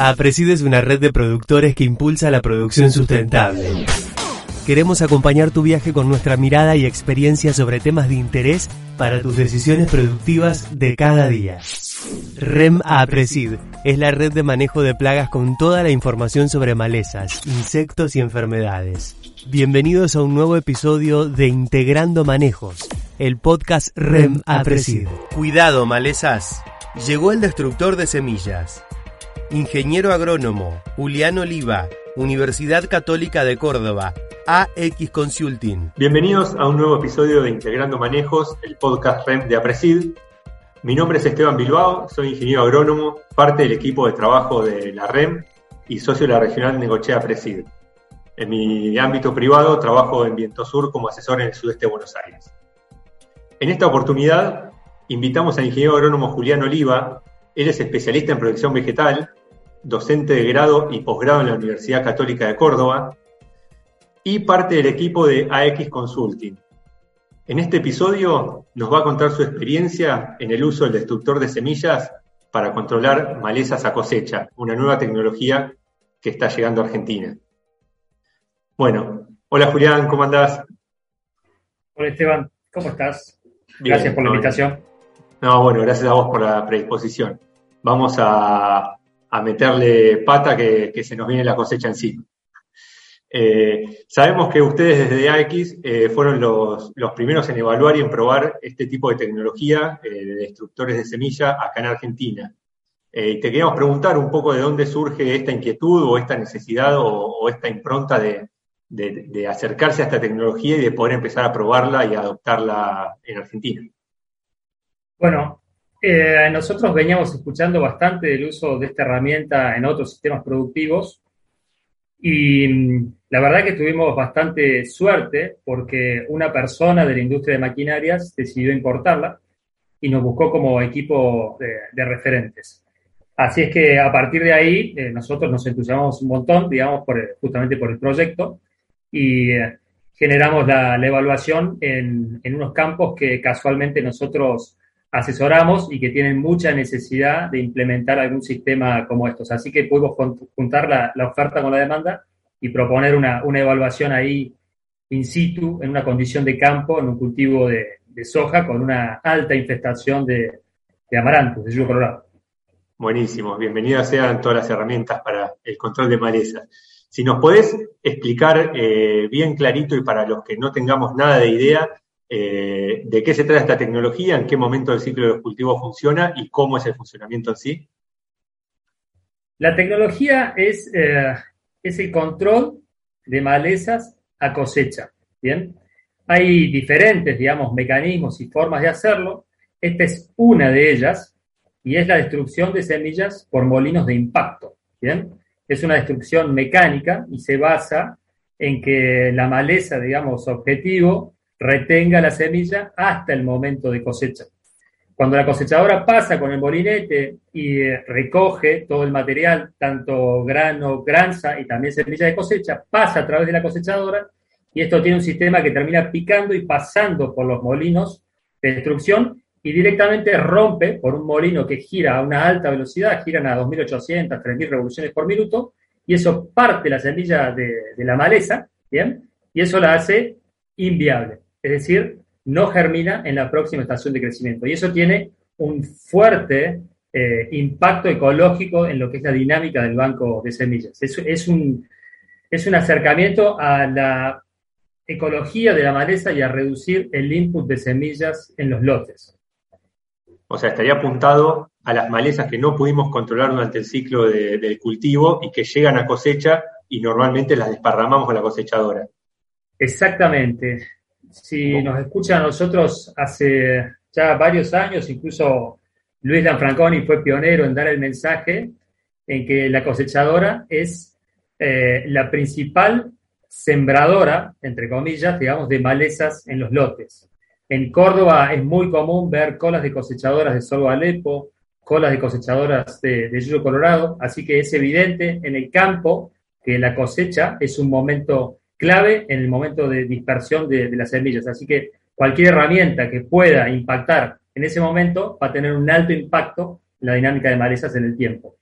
APRESID es una red de productores que impulsa la producción sustentable. Queremos acompañar tu viaje con nuestra mirada y experiencia sobre temas de interés para tus decisiones productivas de cada día. REM APRESID es la red de manejo de plagas con toda la información sobre malezas, insectos y enfermedades. Bienvenidos a un nuevo episodio de Integrando Manejos, el podcast REM APRESID. Cuidado, malezas. Llegó el destructor de semillas. Ingeniero agrónomo, Julián Oliva, Universidad Católica de Córdoba, AX Consulting. Bienvenidos a un nuevo episodio de Integrando Manejos, el podcast REM de APRESID. Mi nombre es Esteban Bilbao, soy ingeniero agrónomo, parte del equipo de trabajo de la REM y socio de la regional Negochea APRESID. En mi ámbito privado trabajo en Viento Sur como asesor en el sudeste de Buenos Aires. En esta oportunidad invitamos al ingeniero agrónomo Julián Oliva. Él es especialista en protección vegetal, docente de grado y posgrado en la Universidad Católica de Córdoba y parte del equipo de AX Consulting. En este episodio nos va a contar su experiencia en el uso del destructor de semillas para controlar malezas a cosecha, una nueva tecnología que está llegando a Argentina. Bueno, hola Julián, ¿cómo andás? Hola Esteban, ¿cómo estás? gracias por la invitación. No, bueno, gracias a vos por la predisposición. Vamos a, meterle pata que, se nos viene la cosecha en sí. Eh, sabemos que ustedes desde AX eh, fueron los, primeros en evaluar y en probar este tipo de tecnología eh, de destructores de semilla acá en Argentina. te queríamos preguntar un poco de dónde surge esta inquietud o esta necesidad o, esta impronta de, de, acercarse a esta tecnología y de poder empezar a probarla y adoptarla en Argentina. Bueno, eh, nosotros veníamos escuchando bastante del uso de esta herramienta en otros sistemas productivos y mm, la verdad que tuvimos bastante suerte porque una persona de la industria de maquinarias decidió importarla y nos buscó como equipo de, referentes. Así es que a partir de ahí eh, nosotros nos entusiasmamos un montón, digamos, justamente por el proyecto y eh, generamos la, evaluación en, en, unos campos que casualmente nosotros asesoramos y que tienen mucha necesidad de implementar algún sistema como estos. Así que podemos juntar la, oferta con la demanda y proponer una, evaluación ahí in situ, en una condición de campo, en un cultivo de, soja con una alta infestación de, de de yugo colorado. Buenísimo, bienvenidas sean todas las herramientas para el control de malezas. Si nos podés explicar eh, bien clarito y para los que no tengamos nada de idea, eh, de qué se trata esta tecnología, en qué momento del ciclo de los cultivos funciona y cómo es el funcionamiento en sí. La tecnología es, eh, es el control de malezas a cosecha. Bien, hay diferentes, digamos, mecanismos y formas de hacerlo. Esta es una de ellas y es la destrucción de semillas por molinos de impacto. Bien, es una destrucción mecánica y se basa en que la maleza, digamos, objetivo retenga la semilla hasta el momento de cosecha. Cuando la cosechadora pasa con el molinete y eh, recoge todo el material, tanto grano, granza y también semilla de cosecha, pasa a través de la cosechadora y esto tiene un sistema que termina picando y pasando por los molinos de destrucción y directamente rompe por un molino que gira a una alta velocidad, giran a 2.800, 3.000 revoluciones por minuto, y eso parte la semilla de, de la maleza, ¿bien? Y eso la hace inviable es decir, no germina en la próxima estación de crecimiento. Y eso tiene un fuerte eh, impacto ecológico en lo que es la dinámica del banco de semillas. Es, un, es un acercamiento a la ecología de la maleza y a reducir el input de semillas en los lotes. O sea, estaría apuntado a las malezas que no pudimos controlar durante el ciclo del cultivo y que llegan a cosecha y normalmente las desparramamos con la cosechadora. Exactamente si nos escucha a nosotros hace ya varios años, incluso Luis Lanfranconi fue pionero en dar el mensaje en que la cosechadora es eh, la principal sembradora, entre comillas, digamos, de malezas en los lotes. En Córdoba es muy común ver colas de cosechadoras de sorgo Alepo, colas de cosechadoras de, de colorado, así que es evidente en el campo que la cosecha es un momento clave en el momento de dispersión de, las semillas. Así que cualquier herramienta que pueda impactar en ese momento va a tener un alto impacto en la dinámica de malezas en el tiempo.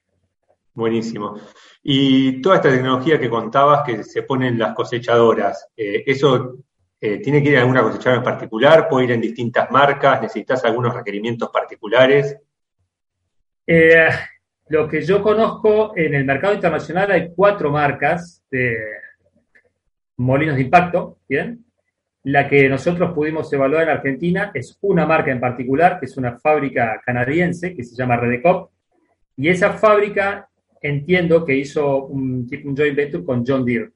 Buenísimo. Y toda esta tecnología que contabas que se pone en las cosechadoras, eh, ¿eso eh, tiene que ir a alguna cosechadora en particular? ¿Puede ir en distintas marcas? ¿Necesitas algunos requerimientos particulares? Eh, lo que yo conozco en el mercado internacional hay cuatro marcas de molinos de impacto, ¿bien? La que nosotros pudimos evaluar en Argentina es una marca en particular, que es una fábrica canadiense que se llama Redecop, y esa fábrica entiendo que hizo un, un joint venture con John Deere.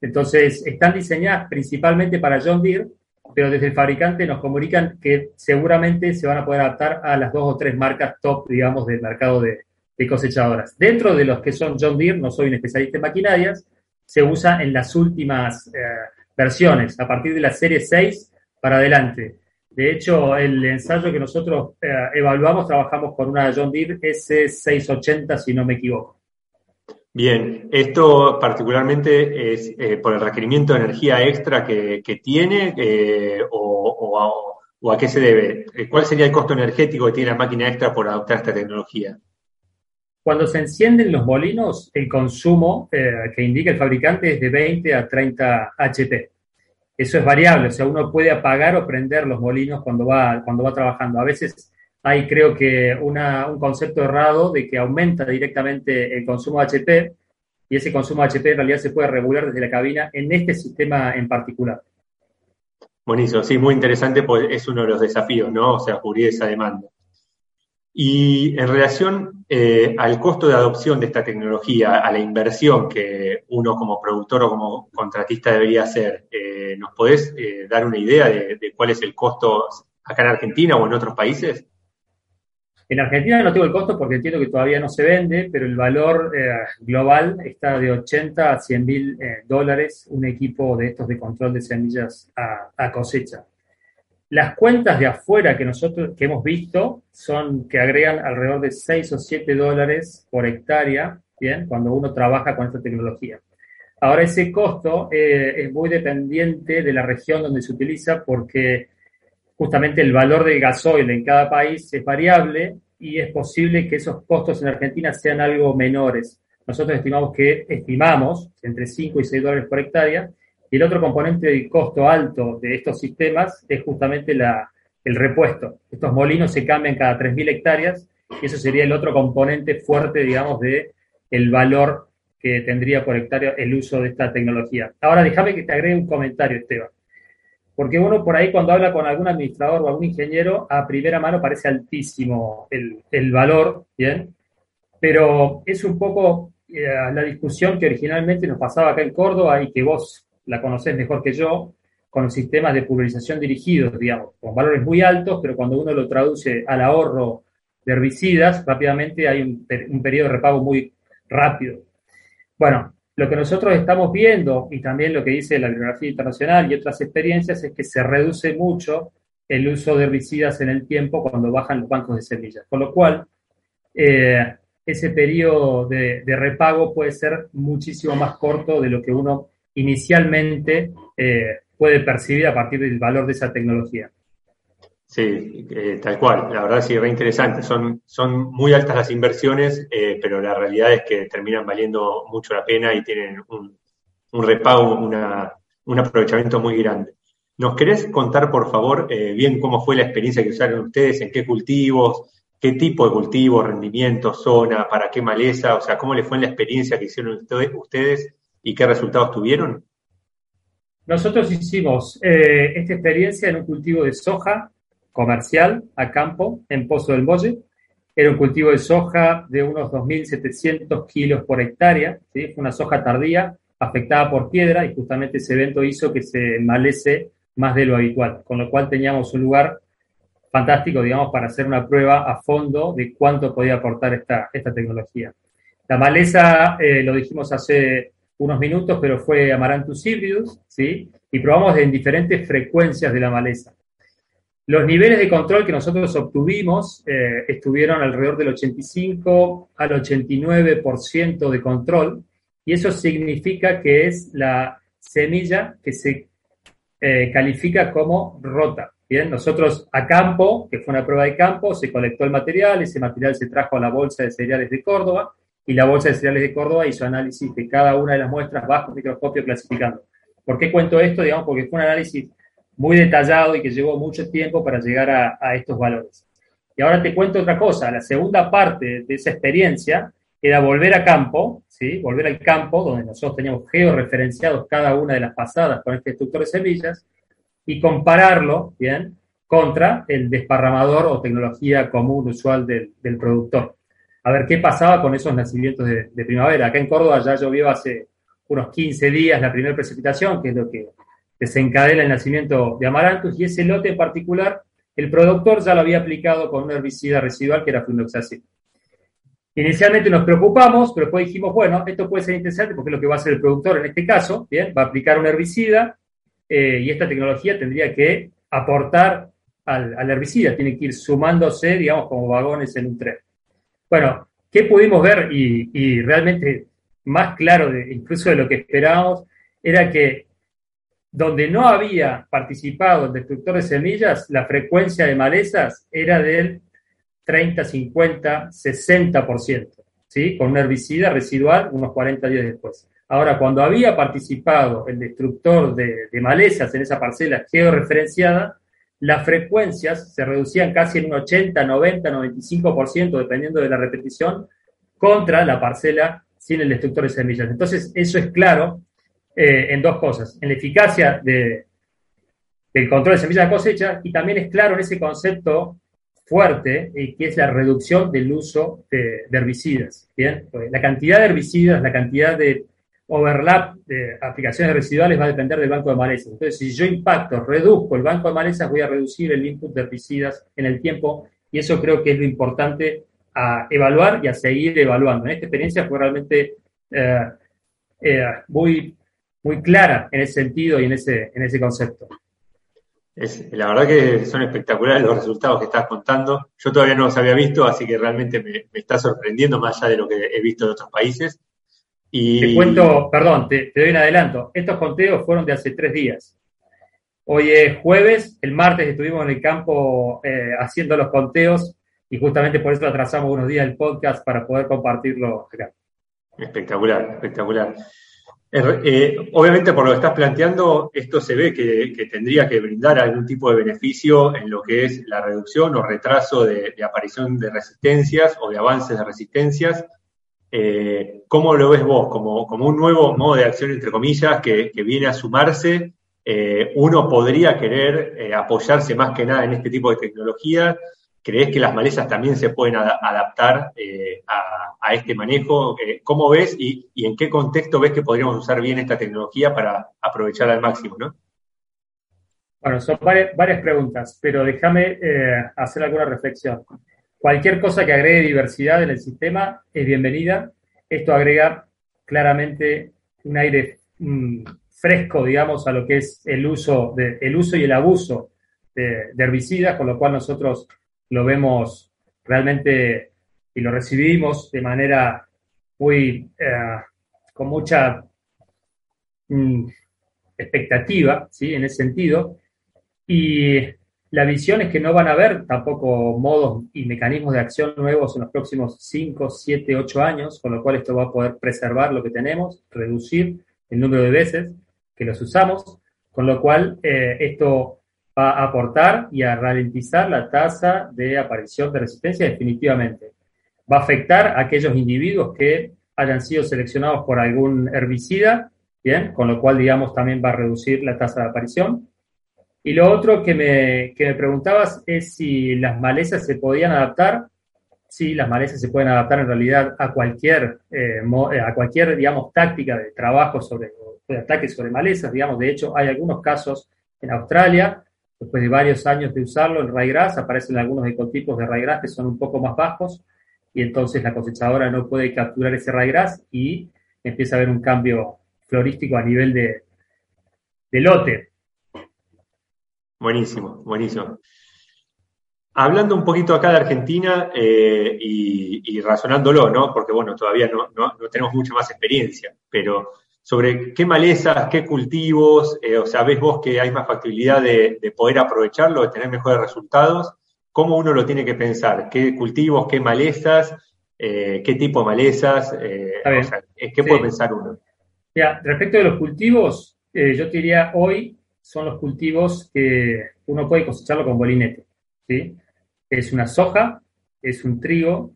Entonces, están diseñadas principalmente para John Deere, pero desde el fabricante nos comunican que seguramente se van a poder adaptar a las dos o tres marcas top, digamos, del mercado de, cosechadoras. Dentro de los que son John Deere, no soy un especialista en maquinarias, se usa en las últimas eh, versiones, a partir de la serie 6 para adelante. De hecho, el ensayo que nosotros eh, evaluamos, trabajamos con una John Deere S680, si no me equivoco. Bien, esto particularmente es eh, por el requerimiento de energía extra que, tiene eh, o, a, qué se debe. ¿Cuál sería el costo energético que tiene la máquina extra por adoptar esta tecnología? Cuando se encienden los molinos, el consumo que indica el fabricante es de 20 a 30 HP. Eso es variable, o sea, uno puede apagar o prender los molinos cuando va, cuando va trabajando. A veces hay, creo que, un concepto errado de que aumenta directamente el consumo de HP y ese consumo de HP en realidad se puede regular desde la cabina en este sistema en particular. Buenísimo, sí, muy interesante, pues es uno de los desafíos, ¿no? O sea, cubrir esa demanda. Y en relación eh, al costo de adopción de esta tecnología, a la inversión que uno como productor o como contratista debería hacer, eh, ¿nos podés eh, dar una idea de, cuál es el costo acá en Argentina o en otros países? En Argentina no tengo el costo porque entiendo que todavía no se vende, pero el valor global está de 80 a 100 mil dólares un equipo de estos de control de semillas a cosecha. Las cuentas de afuera que nosotros que hemos visto son que agregan alrededor de 6 o 7 dólares por hectárea, ¿bien? Cuando uno trabaja con esta tecnología. Ahora, ese costo eh, es muy dependiente de la región donde se utiliza porque justamente el valor del gasoil en cada país es variable y es posible que esos costos en Argentina sean algo menores. Nosotros estimamos que estimamos entre 5 y 6 dólares por hectárea y el otro componente del costo alto de estos sistemas es justamente la, el repuesto. Estos molinos se cambian cada 3.000 hectáreas y eso sería el otro componente fuerte, digamos, de valor que tendría por hectárea el uso de esta tecnología. Ahora déjame que te agregue un comentario, Esteban. Porque uno por ahí cuando habla con algún administrador o algún ingeniero, a primera mano parece altísimo el, el valor, ¿bien? Pero es un poco eh, la discusión que originalmente nos pasaba acá en Córdoba y que vos la conoces mejor que yo, con sistemas de pulverización dirigidos, digamos, con valores muy altos, pero cuando uno lo traduce al ahorro de herbicidas, rápidamente hay un, periodo de repago muy rápido. Bueno, lo que nosotros estamos viendo, y también lo que dice la bibliografía internacional y otras experiencias, es que se reduce mucho el uso de herbicidas en el tiempo cuando bajan los bancos de semillas. Con lo cual, eh, ese periodo de, repago puede ser muchísimo más corto de lo que uno inicialmente eh, puede percibir a partir del valor de esa tecnología. Sí, eh, tal cual. La verdad sí, re interesante. Son, muy altas las inversiones, eh, pero la realidad es que terminan valiendo mucho la pena y tienen un, repago, un aprovechamiento muy grande. ¿Nos querés contar, por favor, bien cómo fue la experiencia que usaron ustedes, en qué cultivos, qué tipo de cultivo, rendimiento, zona, para qué maleza, o sea, cómo les fue en la experiencia que hicieron ustedes ¿Y qué resultados tuvieron? Nosotros hicimos eh, esta experiencia en un cultivo de soja comercial a campo en Pozo del Molle. Era un cultivo de soja de unos 2.700 kilos por hectárea. Fue una soja tardía afectada por piedra y justamente ese evento hizo que se malece más de lo habitual, con lo cual teníamos un lugar fantástico, digamos, para hacer una prueba a fondo de cuánto podía aportar esta, esta tecnología. La maleza, eh, lo dijimos hace unos minutos, pero fue Amaranthus hybridus, ¿sí? Y probamos en diferentes frecuencias de la maleza. Los niveles de control que nosotros obtuvimos eh, estuvieron alrededor del 85 al 89% de control, y eso significa que es la semilla que se eh, califica como rota. Bien, nosotros a campo, que fue una prueba de campo, se colectó el material, ese material se trajo a la bolsa de cereales de Córdoba, y la Bolsa de Cereales de Córdoba hizo análisis de cada una de las muestras bajo microscopio clasificando. ¿Por qué cuento esto? Digamos, porque fue un análisis muy detallado y que llevó mucho tiempo para llegar a, estos valores. Y ahora te cuento otra cosa. La segunda parte de esa experiencia era volver a campo, ¿sí? volver al campo donde nosotros teníamos georreferenciados cada una de las pasadas con este destructor de semillas y compararlo, ¿bien? contra el desparramador o tecnología común usual del, productor. A ver qué pasaba con esos nacimientos de, primavera. Acá en Córdoba ya llovió hace unos 15 días la primera precipitación, que es lo que desencadena el nacimiento de amarantos, y ese lote en particular, el productor ya lo había aplicado con un herbicida residual que era flunoxacin. Inicialmente nos preocupamos, pero después dijimos, bueno, esto puede ser interesante porque es lo que va a hacer el productor en este caso. Va a aplicar un herbicida eh, y esta tecnología tendría que aportar al, herbicida, tiene que ir sumándose, digamos, como vagones en un tren. Bueno, ¿qué pudimos ver? Y, realmente más claro, incluso de lo que esperábamos, era que donde no había participado el destructor de semillas, la frecuencia de malezas era del 30, 50, 60%, ¿sí? con un herbicida residual unos 40 días después. Ahora, cuando había participado el destructor de, de malezas en esa parcela georreferenciada, las frecuencias se reducían casi en un 80, 90, 95%, dependiendo de la repetición, contra la parcela sin el destructor de semillas. Entonces, eso es claro eh, en dos cosas, en la eficacia de, del control de semillas de cosecha y también es claro en ese concepto fuerte eh, que es la reducción del uso de, de herbicidas. ¿bien? La cantidad de herbicidas, la cantidad de overlap de aplicaciones residuales va a depender del banco de malezas. Entonces, si yo impacto, reduzco el banco de malezas, voy a reducir el input de herbicidas en el tiempo y eso creo que es lo importante a evaluar y a seguir evaluando. En esta experiencia fue realmente eh, eh, muy, muy clara en ese sentido y en ese, en ese concepto. Es, la verdad que son espectaculares los resultados que estás contando. Yo todavía no los había visto, así que realmente me, me está sorprendiendo más allá de lo que he visto de otros países. Te cuento, perdón, te, doy un adelanto. Estos conteos fueron de hace tres días. Hoy es jueves, el martes estuvimos en el campo eh, haciendo los conteos y justamente por eso atrasamos unos días el podcast para poder compartirlo acá. Espectacular, espectacular. Eh, obviamente, por lo que estás planteando, esto se ve que, tendría que brindar algún tipo de beneficio en lo que es la reducción o retraso de aparición de resistencias o de avances de resistencias eh, ¿Cómo lo ves vos? Como, como, un nuevo modo de acción, entre comillas, que, viene a sumarse. Eh, uno podría querer eh, apoyarse más que nada en este tipo de tecnología. ¿Crees que las malezas también se pueden adaptar a, este manejo? ¿Cómo ves y, en qué contexto ves que podríamos usar bien esta tecnología para aprovecharla al máximo? ¿no? Bueno, son varias preguntas, pero déjame hacer alguna reflexión. Cualquier cosa que agregue diversidad en el sistema es bienvenida. Esto agrega claramente un aire mm, fresco, digamos, a lo que es el uso, el uso y el abuso de, herbicidas, con lo cual nosotros lo vemos realmente y lo recibimos de manera muy, eh, con mucha mm, expectativa, ¿sí? En ese sentido. Y la visión es que no van a haber tampoco modos y mecanismos de acción nuevos en los próximos 5, 7, 8 años, con lo cual esto va a poder preservar lo que tenemos, reducir el número de veces que los usamos, con lo cual eh, esto va a aportar y a ralentizar la tasa de aparición de resistencia definitivamente. Va a afectar a aquellos individuos que hayan sido seleccionados por algún herbicida, bien, con lo cual, digamos, también va a reducir la tasa de aparición y lo otro que me, que me preguntabas es si las malezas se podían adaptar. Sí, las malezas se pueden adaptar en realidad a cualquier, eh, eh, a cualquier digamos, táctica de trabajo sobre, de ataque sobre malezas. Digamos, de hecho, hay algunos casos en Australia, después de varios años de usarlo, el ryegrass, aparecen algunos ecotipos de ryegrass que son un poco más bajos y entonces la cosechadora no puede capturar ese ryegrass y empieza a haber un cambio florístico a nivel de, de lote. Buenísimo, buenísimo. Hablando un poquito acá de Argentina eh, y, razonándolo, ¿no? Porque, bueno, todavía no, tenemos mucha más experiencia, pero sobre qué malezas, qué cultivos, eh, o sea, ves vos que hay más factibilidad de, poder aprovecharlo, de tener mejores resultados, ¿cómo uno lo tiene que pensar? ¿Qué cultivos, qué malezas eh, qué tipo de malezas, eh, ¿qué puede pensar uno? Ya, respecto de los cultivos, yo te diría hoy son los cultivos que uno puede cosecharlo con bolinete. ¿sí? Es una soja, es un trigo.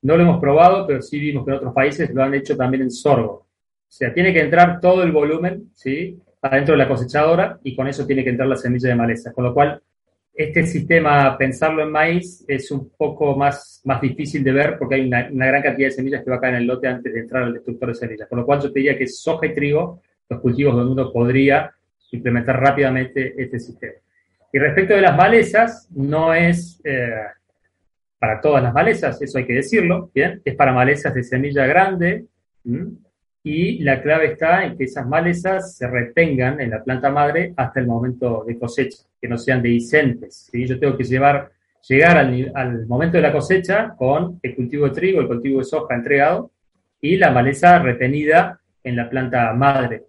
No lo hemos probado, pero sí vimos que en otros países lo han hecho también en sorgo. O sea, tiene que entrar todo el volumen, ¿sí? Adentro de la cosechadora y con eso tiene que entrar la semilla de maleza. Con lo cual, este sistema, pensarlo en maíz, es un poco más, más difícil de ver porque hay una, gran cantidad de semillas que va a caer en el lote antes de entrar al destructor de semillas. Con lo cual, yo te diría que soja y trigo, los cultivos donde uno podría implementar rápidamente este sistema. Y respecto de las malezas, no es eh, para todas las malezas, eso hay que decirlo. Es para malezas de semilla grande y la clave está en que esas malezas se retengan en la planta madre hasta el momento de cosecha, que no sean dehiscentes. ¿sí? Yo tengo que llevar, llegar al, al momento de la cosecha con el cultivo de trigo, el cultivo de soja entregado y la maleza retenida en la planta madre.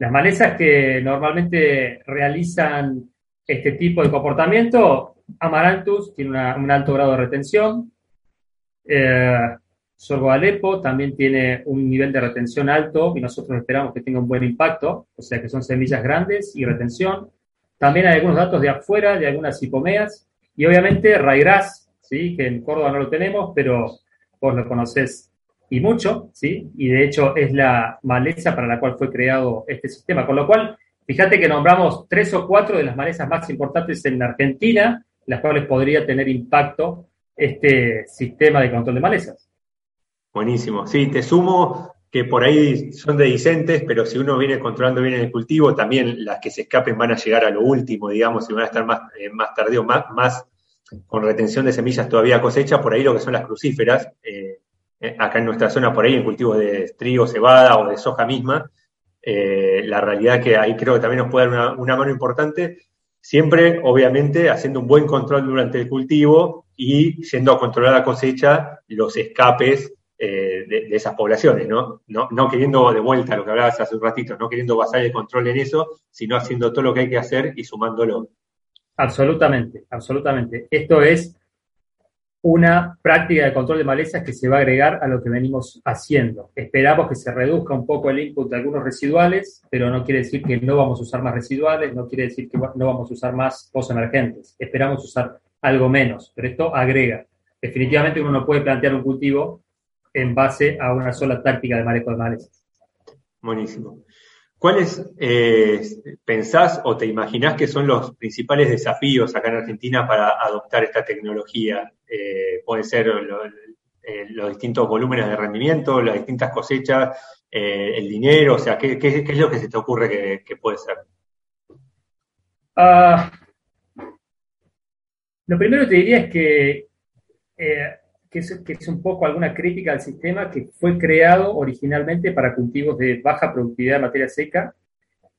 Las malezas que normalmente realizan este tipo de comportamiento, Amaranthus tiene un alto grado de retención, eh, Sorgo Alepo también tiene un nivel de retención alto y nosotros esperamos que tenga un buen impacto, o sea que son semillas grandes y retención. También hay algunos datos de afuera, de algunas hipomeas, y obviamente Raigras, ¿sí? que en Córdoba no lo tenemos, pero vos lo conocés y mucho, ¿sí? Y de hecho es la maleza para la cual fue creado este sistema. Con lo cual, fíjate que nombramos tres o cuatro de las malezas más importantes en Argentina, las cuales podría tener impacto este sistema de control de malezas. Buenísimo. Sí, te sumo que por ahí son dedicentes, pero si uno viene controlando bien el cultivo, también las que se escapen van a llegar a lo último, digamos, y van a estar más, eh, más tardío, más, más con retención de semillas todavía cosecha, por ahí lo que son las crucíferas, eh, eh, acá en nuestra zona por ahí en cultivos de trigo, cebada o de soja misma, eh, la realidad que ahí creo que también nos puede dar una, mano importante, siempre obviamente haciendo un buen control durante el cultivo y yendo a controlar la cosecha los escapes eh, de, esas poblaciones, ¿no? ¿no? No queriendo de vuelta lo que hablabas hace un ratito, no queriendo basar el control en eso, sino haciendo todo lo que hay que hacer y sumándolo. Absolutamente, absolutamente. Esto es una práctica de control de malezas que se va a agregar a lo que venimos haciendo. Esperamos que se reduzca un poco el input de algunos residuales, pero no quiere decir que no vamos a usar más residuales, no quiere decir que no vamos a usar más post-emergentes. Esperamos usar algo menos, pero esto agrega. Definitivamente uno no puede plantear un cultivo en base a una sola táctica de manejo de malezas. Buenísimo. ¿Cuáles eh, pensás o te imaginás que son los principales desafíos acá en Argentina para adoptar esta tecnología? Eh, pueden ser eh, los distintos volúmenes de rendimiento, las distintas cosechas, el dinero, o sea, ¿qué, es lo que se te ocurre que, puede ser? Ah, lo primero que te diría es que que es, un poco alguna crítica al sistema que fue creado originalmente para cultivos de baja productividad de materia seca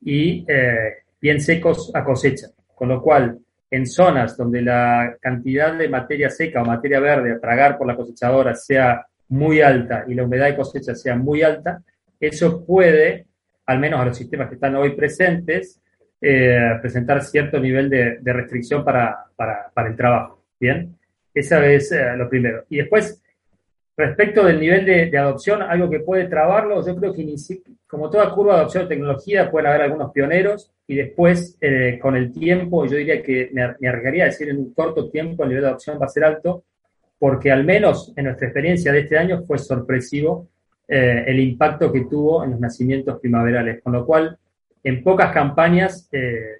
y eh, bien secos a cosecha. Con lo cual, en zonas donde la cantidad de materia seca o materia verde a tragar por la cosechadora sea muy alta y la humedad de cosecha sea muy alta, eso puede, al menos a los sistemas que están hoy presentes, eh, presentar cierto nivel de, restricción para, para, para el trabajo. Bien. Esa es eh, lo primero. Y después, respecto del nivel de, adopción, algo que puede trabarlo, yo creo que como toda curva de adopción de tecnología, pueden haber algunos pioneros y después, eh, con el tiempo, yo diría que me, arriesgaría a decir en un corto tiempo el nivel de adopción va a ser alto, porque al menos en nuestra experiencia de este año fue sorpresivo eh, el impacto que tuvo en los nacimientos primaverales, con lo cual en pocas campañas,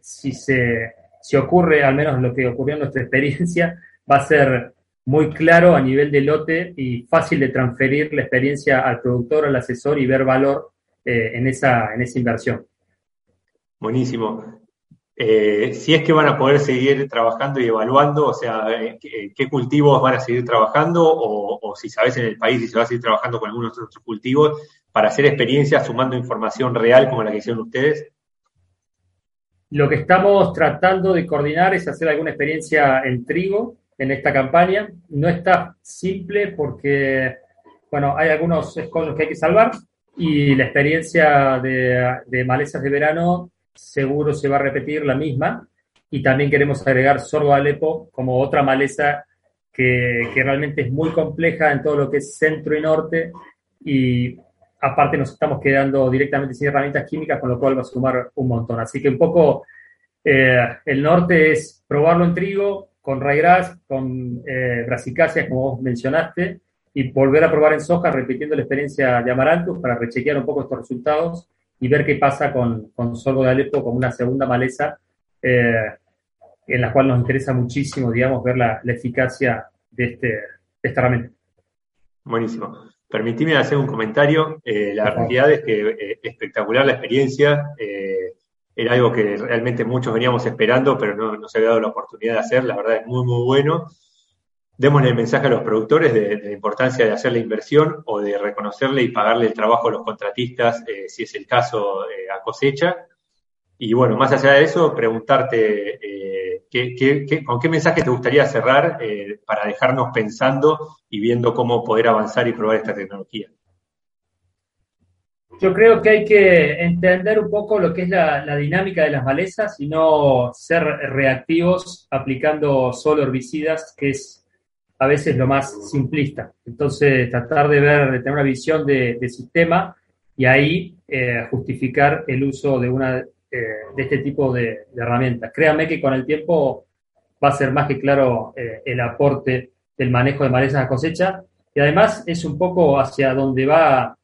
si, se, si ocurre al menos lo que ocurrió en nuestra experiencia, va a ser muy claro a nivel de lote y fácil de transferir la experiencia al productor, al asesor y ver valor eh, en, esa, en esa inversión. Buenísimo. Eh, si es que van a poder seguir trabajando y evaluando, o sea, eh, qué cultivos van a seguir trabajando o, si sabes en el país si se va a seguir trabajando con algunos otros cultivos para hacer experiencias sumando información real como la que hicieron ustedes. Lo que estamos tratando de coordinar es hacer alguna experiencia en trigo, en esta campaña. No está simple porque, bueno, hay algunos escollos que hay que salvar y la experiencia de, malezas de verano seguro se va a repetir la misma. Y también queremos agregar sorgo Alepo como otra maleza que, que, realmente es muy compleja en todo lo que es centro y norte y aparte nos estamos quedando directamente sin herramientas químicas, con lo cual va a sumar un montón. Así que un poco eh, el norte es probarlo en trigo, con ryegrass, con eh, brasicáceas, como vos mencionaste, y volver a probar en soja, repitiendo la experiencia de Amaranthus para rechequear un poco estos resultados y ver qué pasa con, con sorgo de Alepo como una segunda maleza, eh, en la cual nos interesa muchísimo, digamos, ver la, eficacia de, este, de esta herramienta. Buenísimo. Permitime hacer un comentario. Eh, la realidad es que eh, espectacular la experiencia. Eh, era algo que realmente muchos veníamos esperando, pero no, no, se había dado la oportunidad de hacer. La verdad es muy, muy bueno démosle el mensaje a los productores de, la importancia de hacer la inversión o de reconocerle y pagarle el trabajo a los contratistas, eh, si es el caso, eh, a cosecha. Y bueno, más allá de eso, preguntarte eh, con qué mensaje te gustaría cerrar para dejarnos pensando y viendo cómo poder avanzar y probar esta tecnología. Yo creo que hay que entender un poco lo que es la, dinámica de las malezas y no ser reactivos aplicando solo herbicidas, que es a veces lo más simplista. Entonces, tratar de ver, de tener una visión de, sistema y ahí eh, justificar el uso de, una, eh, de este tipo de, herramientas. Créanme que con el tiempo va a ser más que claro eh, el aporte del manejo de malezas a cosecha y además es un poco hacia donde va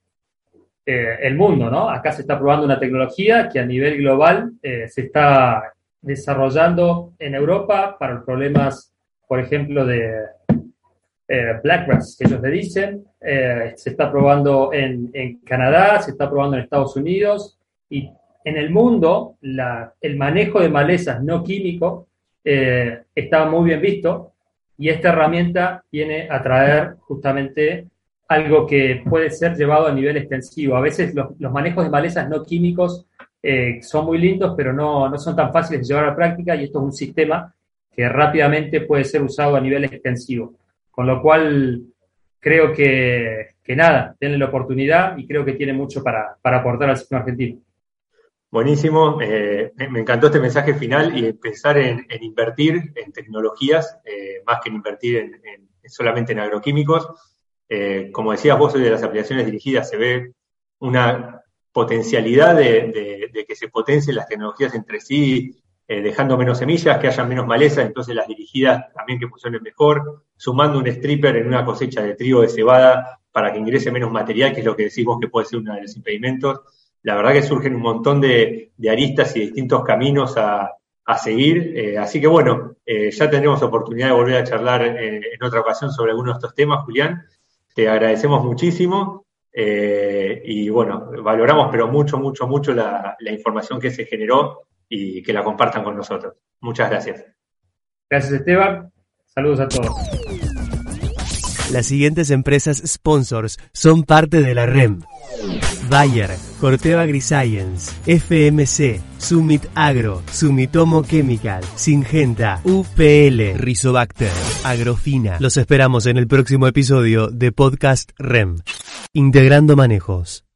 el mundo, ¿no? Acá se está probando una tecnología que a nivel global se está desarrollando en Europa para los problemas, por ejemplo, de, eh, Blackgrass, que ellos le dicen. Eh, se está probando en, Canadá, se está probando en Estados Unidos y en el mundo el manejo de malezas no químico eh, está muy bien visto y esta herramienta viene a traer justamente algo que puede ser llevado a nivel extensivo. A veces los, manejos de malezas no químicos son muy lindos, pero no, no son tan fáciles de llevar a la práctica y esto es un sistema que rápidamente puede ser usado a nivel extensivo. Con lo cual, creo que, nada, denle la oportunidad y creo que tiene mucho para, aportar al sistema argentino. Buenísimo, eh, me encantó este mensaje final y pensar en, invertir en tecnologías, eh, más que en invertir en, solamente en agroquímicos. Eh, como decías vos, de las aplicaciones dirigidas se ve una potencialidad de, que se potencien las tecnologías entre sí eh, dejando menos semillas, que haya menos maleza, entonces las dirigidas también que funcionen mejor, sumando un stripper en una cosecha de trigo de cebada para que ingrese menos material, que es lo que decimos que puede ser uno de los impedimentos. La verdad que surgen un montón de, aristas y distintos caminos a, seguir. Eh, así que bueno, ya tendremos oportunidad de volver a charlar en otra ocasión sobre algunos de estos temas, Julián. Te agradecemos muchísimo. y bueno, valoramos pero mucho, mucho, mucho la información que se generó y que la compartan con nosotros. Muchas gracias. Gracias Esteban. Saludos a todos. Las siguientes empresas sponsors son parte de la REM. Bayer, Corteva AgriScience, FMC, Summit Agro, Sumitomo Chemical, Singenta, UPL, Rizobacter, Agrofina. Los esperamos en el próximo episodio de Podcast REM. Integrando manejos.